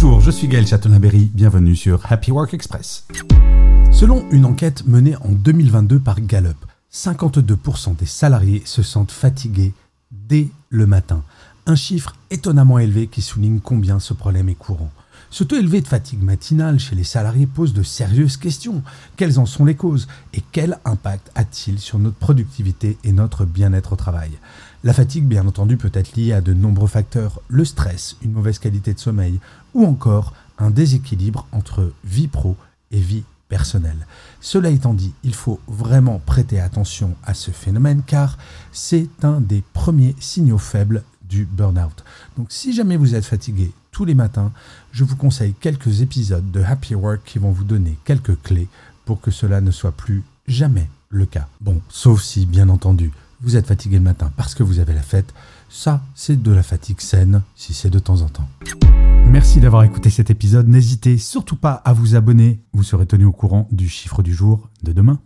Bonjour, je suis Gaël Chatonaberry, bienvenue sur Happy Work Express. Selon une enquête menée en 2022 par Gallup, 52% des salariés se sentent fatigués dès le matin. Un chiffre étonnamment élevé qui souligne combien ce problème est courant. Ce taux élevé de fatigue matinale chez les salariés pose de sérieuses questions. Quelles en sont les causes et quel impact a-t-il sur notre productivité et notre bien-être au travail? La fatigue, bien entendu, peut être liée à de nombreux facteurs, le stress, une mauvaise qualité de sommeil ou encore un déséquilibre entre vie pro et vie personnelle. Cela étant dit, il faut vraiment prêter attention à ce phénomène car c'est un des premiers signaux faibles du burn-out. Donc si jamais vous êtes fatigué tous les matins, je vous conseille quelques épisodes de Happy Work qui vont vous donner quelques clés pour que cela ne soit plus jamais le cas. Bon, sauf si, bien entendu, vous êtes fatigué le matin parce que vous avez la fête. Ça, c'est de la fatigue saine, si c'est de temps en temps. Merci d'avoir écouté cet épisode. N'hésitez surtout pas à vous abonner. Vous serez tenu au courant du chiffre du jour de demain.